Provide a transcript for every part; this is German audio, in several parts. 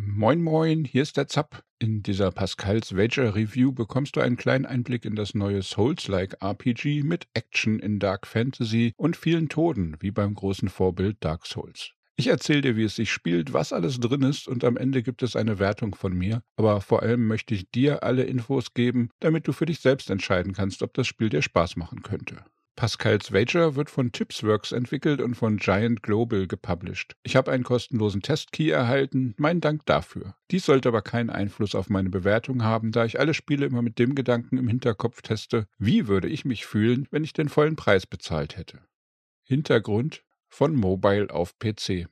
Moin Moin, hier ist der Zapp. In dieser Pascals Wager Review bekommst du einen kleinen Einblick in das neue Souls-like RPG mit Action in Dark Fantasy und vielen Toden, wie beim großen Vorbild Dark Souls. Ich erzähle dir, wie es sich spielt, was alles drin ist und am Ende gibt es eine Wertung von mir. Aber vor allem möchte ich dir alle Infos geben, damit du für dich selbst entscheiden kannst, ob das Spiel dir Spaß machen könnte. Pascal's Wager wird von Tipsworks entwickelt und von Giant Global gepublished. Ich habe einen kostenlosen Testkey erhalten, mein Dank dafür. Dies sollte aber keinen Einfluss auf meine Bewertung haben, da ich alle Spiele immer mit dem Gedanken im Hinterkopf teste, wie würde ich mich fühlen, wenn ich den vollen Preis bezahlt hätte. Hintergrund von Mobile auf PC.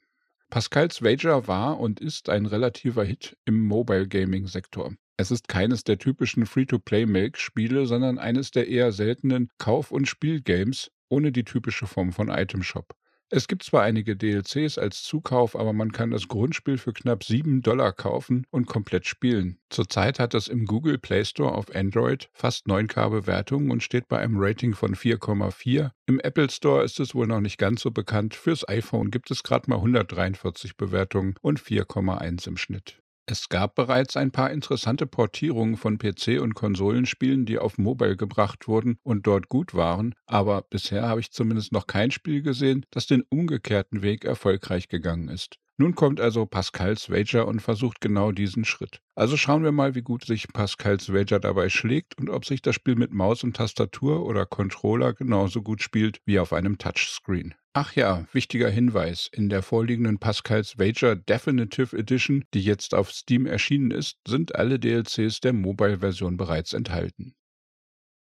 Pascal's Wager war und ist ein relativer Hit im Mobile Gaming Sektor. Es ist keines der typischen Free-to-Play-Milk-Spiele, sondern eines der eher seltenen Kauf- und Spielgames ohne die typische Form von Itemshop. Es gibt zwar einige DLCs als Zukauf, aber man kann das Grundspiel für knapp 7 Dollar kaufen und komplett spielen. Zurzeit hat es im Google Play Store auf Android fast 9K Bewertungen und steht bei einem Rating von 4,4. Im Apple Store ist es wohl noch nicht ganz so bekannt. Fürs iPhone gibt es gerade mal 143 Bewertungen und 4,1 im Schnitt. Es gab bereits ein paar interessante Portierungen von PC und Konsolenspielen, die auf Mobile gebracht wurden und dort gut waren, aber bisher habe ich zumindest noch kein Spiel gesehen, das den umgekehrten Weg erfolgreich gegangen ist. Nun kommt also Pascals Wager und versucht genau diesen Schritt. Also schauen wir mal, wie gut sich Pascals Wager dabei schlägt und ob sich das Spiel mit Maus und Tastatur oder Controller genauso gut spielt wie auf einem Touchscreen. Ach ja, wichtiger Hinweis. In der vorliegenden Pascals Wager Definitive Edition, die jetzt auf Steam erschienen ist, sind alle DLCs der Mobile-Version bereits enthalten.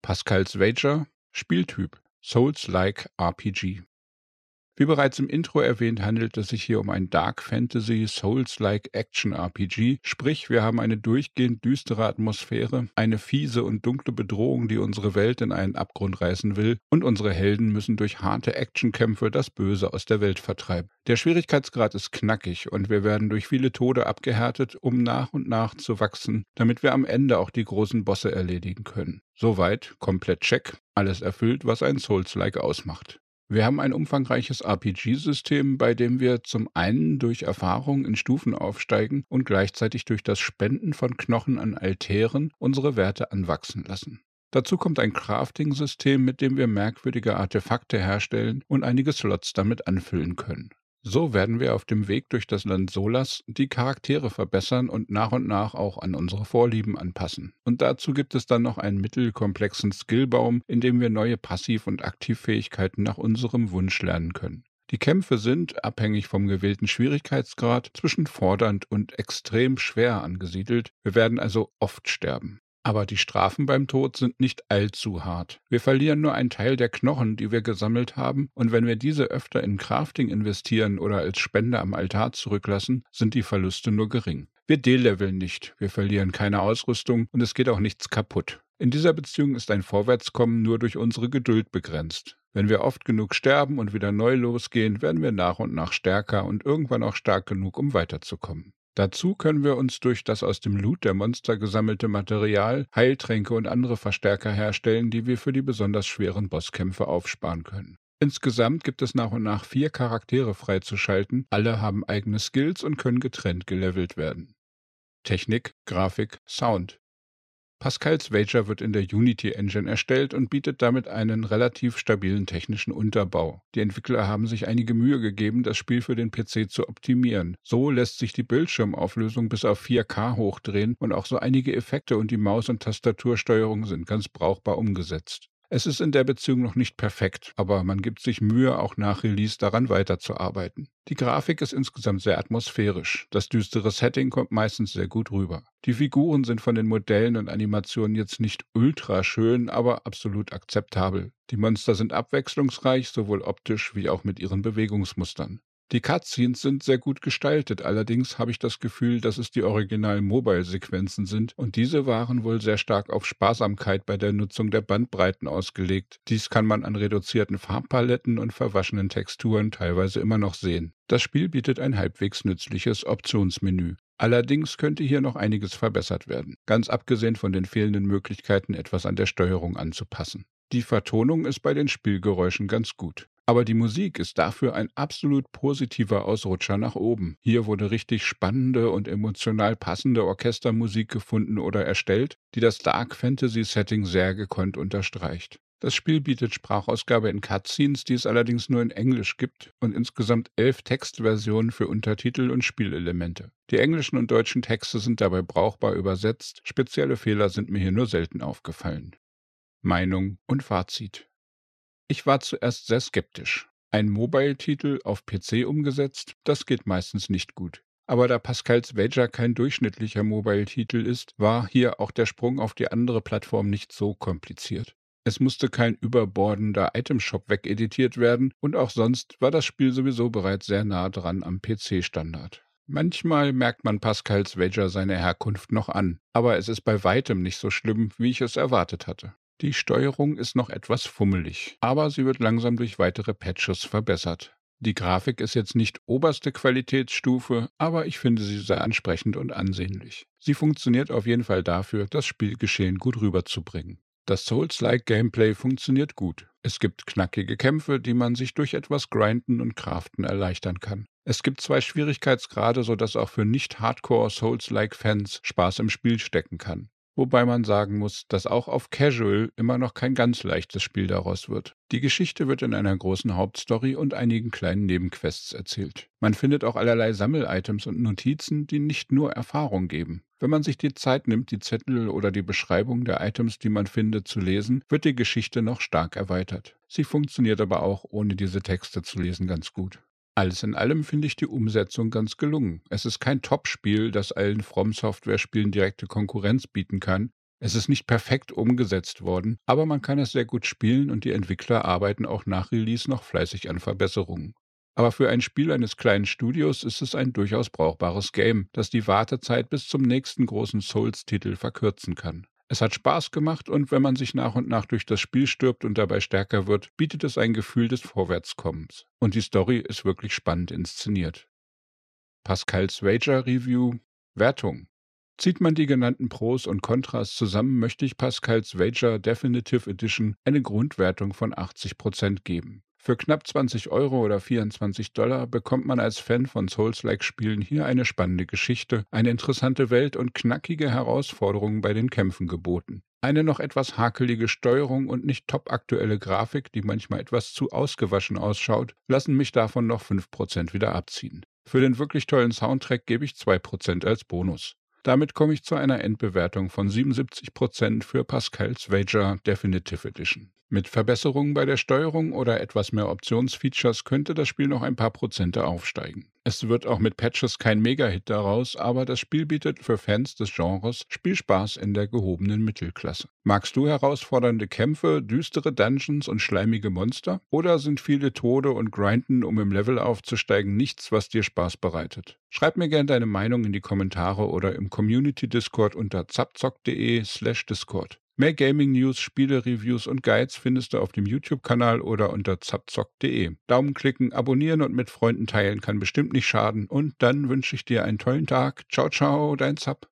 Pascals Wager Spieltyp Souls-like RPG wie bereits im Intro erwähnt, handelt es sich hier um ein Dark Fantasy Souls-like Action RPG, sprich wir haben eine durchgehend düstere Atmosphäre, eine fiese und dunkle Bedrohung, die unsere Welt in einen Abgrund reißen will, und unsere Helden müssen durch harte Actionkämpfe das Böse aus der Welt vertreiben. Der Schwierigkeitsgrad ist knackig und wir werden durch viele Tode abgehärtet, um nach und nach zu wachsen, damit wir am Ende auch die großen Bosse erledigen können. Soweit, komplett check, alles erfüllt, was ein Souls-like ausmacht. Wir haben ein umfangreiches RPG-System, bei dem wir zum einen durch Erfahrung in Stufen aufsteigen und gleichzeitig durch das Spenden von Knochen an Altären unsere Werte anwachsen lassen. Dazu kommt ein Crafting-System, mit dem wir merkwürdige Artefakte herstellen und einige Slots damit anfüllen können. So werden wir auf dem Weg durch das Land Solas die Charaktere verbessern und nach und nach auch an unsere Vorlieben anpassen. Und dazu gibt es dann noch einen mittelkomplexen Skillbaum, in dem wir neue Passiv- und Aktivfähigkeiten nach unserem Wunsch lernen können. Die Kämpfe sind, abhängig vom gewählten Schwierigkeitsgrad, zwischen fordernd und extrem schwer angesiedelt. Wir werden also oft sterben. Aber die Strafen beim Tod sind nicht allzu hart. Wir verlieren nur einen Teil der Knochen, die wir gesammelt haben, und wenn wir diese öfter in Crafting investieren oder als Spende am Altar zurücklassen, sind die Verluste nur gering. Wir deleveln nicht, wir verlieren keine Ausrüstung und es geht auch nichts kaputt. In dieser Beziehung ist ein Vorwärtskommen nur durch unsere Geduld begrenzt. Wenn wir oft genug sterben und wieder neu losgehen, werden wir nach und nach stärker und irgendwann auch stark genug, um weiterzukommen. Dazu können wir uns durch das aus dem Loot der Monster gesammelte Material Heiltränke und andere Verstärker herstellen, die wir für die besonders schweren Bosskämpfe aufsparen können. Insgesamt gibt es nach und nach vier Charaktere freizuschalten, alle haben eigene Skills und können getrennt gelevelt werden. Technik, Grafik, Sound. Pascals Wager wird in der Unity Engine erstellt und bietet damit einen relativ stabilen technischen Unterbau. Die Entwickler haben sich einige Mühe gegeben, das Spiel für den PC zu optimieren. So lässt sich die Bildschirmauflösung bis auf 4K hochdrehen und auch so einige Effekte und die Maus- und Tastatursteuerung sind ganz brauchbar umgesetzt. Es ist in der Beziehung noch nicht perfekt, aber man gibt sich Mühe, auch nach Release daran weiterzuarbeiten. Die Grafik ist insgesamt sehr atmosphärisch. Das düstere Setting kommt meistens sehr gut rüber. Die Figuren sind von den Modellen und Animationen jetzt nicht ultra schön, aber absolut akzeptabel. Die Monster sind abwechslungsreich, sowohl optisch wie auch mit ihren Bewegungsmustern. Die Cutscenes sind sehr gut gestaltet, allerdings habe ich das Gefühl, dass es die originalen Mobile-Sequenzen sind und diese waren wohl sehr stark auf Sparsamkeit bei der Nutzung der Bandbreiten ausgelegt. Dies kann man an reduzierten Farbpaletten und verwaschenen Texturen teilweise immer noch sehen. Das Spiel bietet ein halbwegs nützliches Optionsmenü. Allerdings könnte hier noch einiges verbessert werden, ganz abgesehen von den fehlenden Möglichkeiten, etwas an der Steuerung anzupassen. Die Vertonung ist bei den Spielgeräuschen ganz gut. Aber die Musik ist dafür ein absolut positiver Ausrutscher nach oben. Hier wurde richtig spannende und emotional passende Orchestermusik gefunden oder erstellt, die das Dark Fantasy Setting sehr gekonnt unterstreicht. Das Spiel bietet Sprachausgabe in Cutscenes, die es allerdings nur in Englisch gibt, und insgesamt elf Textversionen für Untertitel und Spielelemente. Die englischen und deutschen Texte sind dabei brauchbar übersetzt, spezielle Fehler sind mir hier nur selten aufgefallen. Meinung und Fazit. Ich war zuerst sehr skeptisch. Ein Mobile-Titel auf PC umgesetzt, das geht meistens nicht gut. Aber da Pascal's Wager kein durchschnittlicher Mobile-Titel ist, war hier auch der Sprung auf die andere Plattform nicht so kompliziert. Es musste kein überbordender Itemshop wegeditiert werden und auch sonst war das Spiel sowieso bereits sehr nah dran am PC-Standard. Manchmal merkt man Pascals Wager seine Herkunft noch an, aber es ist bei weitem nicht so schlimm, wie ich es erwartet hatte. Die Steuerung ist noch etwas fummelig, aber sie wird langsam durch weitere Patches verbessert. Die Grafik ist jetzt nicht oberste Qualitätsstufe, aber ich finde sie sehr ansprechend und ansehnlich. Sie funktioniert auf jeden Fall dafür, das Spielgeschehen gut rüberzubringen. Das Souls-like Gameplay funktioniert gut. Es gibt knackige Kämpfe, die man sich durch etwas Grinden und Craften erleichtern kann. Es gibt zwei Schwierigkeitsgrade, sodass auch für nicht-Hardcore Souls-like Fans Spaß im Spiel stecken kann wobei man sagen muss, dass auch auf Casual immer noch kein ganz leichtes Spiel daraus wird. Die Geschichte wird in einer großen Hauptstory und einigen kleinen Nebenquests erzählt. Man findet auch allerlei Sammel-Items und Notizen, die nicht nur Erfahrung geben. Wenn man sich die Zeit nimmt, die Zettel oder die Beschreibung der Items, die man findet, zu lesen, wird die Geschichte noch stark erweitert. Sie funktioniert aber auch ohne diese Texte zu lesen ganz gut. Alles in allem finde ich die Umsetzung ganz gelungen. Es ist kein Top-Spiel, das allen From-Software-Spielen direkte Konkurrenz bieten kann. Es ist nicht perfekt umgesetzt worden, aber man kann es sehr gut spielen und die Entwickler arbeiten auch nach Release noch fleißig an Verbesserungen. Aber für ein Spiel eines kleinen Studios ist es ein durchaus brauchbares Game, das die Wartezeit bis zum nächsten großen Souls-Titel verkürzen kann. Es hat Spaß gemacht und wenn man sich nach und nach durch das Spiel stirbt und dabei stärker wird, bietet es ein Gefühl des Vorwärtskommens. Und die Story ist wirklich spannend inszeniert. Pascals Wager Review Wertung Zieht man die genannten Pros und Kontras zusammen, möchte ich Pascals Wager Definitive Edition eine Grundwertung von 80% geben. Für knapp 20 Euro oder 24 Dollar bekommt man als Fan von Souls-like-Spielen hier eine spannende Geschichte, eine interessante Welt und knackige Herausforderungen bei den Kämpfen geboten. Eine noch etwas hakelige Steuerung und nicht topaktuelle Grafik, die manchmal etwas zu ausgewaschen ausschaut, lassen mich davon noch 5% wieder abziehen. Für den wirklich tollen Soundtrack gebe ich 2% als Bonus. Damit komme ich zu einer Endbewertung von 77% für Pascals Wager Definitive Edition. Mit Verbesserungen bei der Steuerung oder etwas mehr Optionsfeatures könnte das Spiel noch ein paar Prozente aufsteigen. Es wird auch mit Patches kein Mega-Hit daraus, aber das Spiel bietet für Fans des Genres Spielspaß in der gehobenen Mittelklasse. Magst du herausfordernde Kämpfe, düstere Dungeons und schleimige Monster? Oder sind viele Tode und Grinden, um im Level aufzusteigen, nichts, was dir Spaß bereitet? Schreib mir gerne deine Meinung in die Kommentare oder im Community-Discord unter zapzock.de slash Discord. Mehr Gaming-News, Spiele-Reviews und Guides findest du auf dem YouTube-Kanal oder unter zapzock.de. Daumen klicken, abonnieren und mit Freunden teilen kann bestimmt nicht schaden. Und dann wünsche ich dir einen tollen Tag. Ciao, ciao, dein Zap.